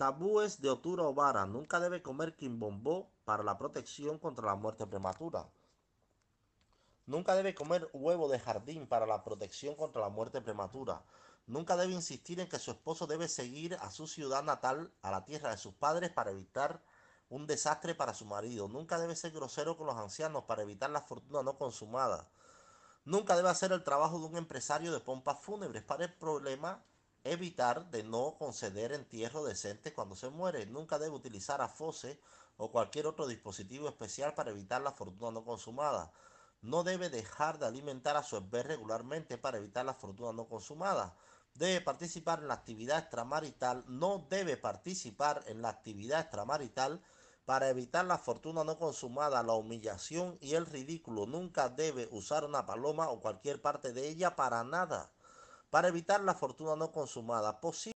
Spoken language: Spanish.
Tabúes de Otura Ovara. Nunca debe comer quimbombó para la protección contra la muerte prematura. Nunca debe comer huevo de jardín para la protección contra la muerte prematura. Nunca debe insistir en que su esposo debe seguir a su ciudad natal, a la tierra de sus padres, para evitar un desastre para su marido. Nunca debe ser grosero con los ancianos para evitar la fortuna no consumada. Nunca debe hacer el trabajo de un empresario de pompas fúnebres para el problema Evitar de no conceder entierro decente cuando se muere. Nunca debe utilizar afose o cualquier otro dispositivo especial para evitar la fortuna no consumada. No debe dejar de alimentar a su bebé regularmente para evitar la fortuna no consumada. Debe participar en la actividad extramarital. No debe participar en la actividad extramarital para evitar la fortuna no consumada, la humillación y el ridículo. Nunca debe usar una paloma o cualquier parte de ella para nada para evitar la fortuna no consumada.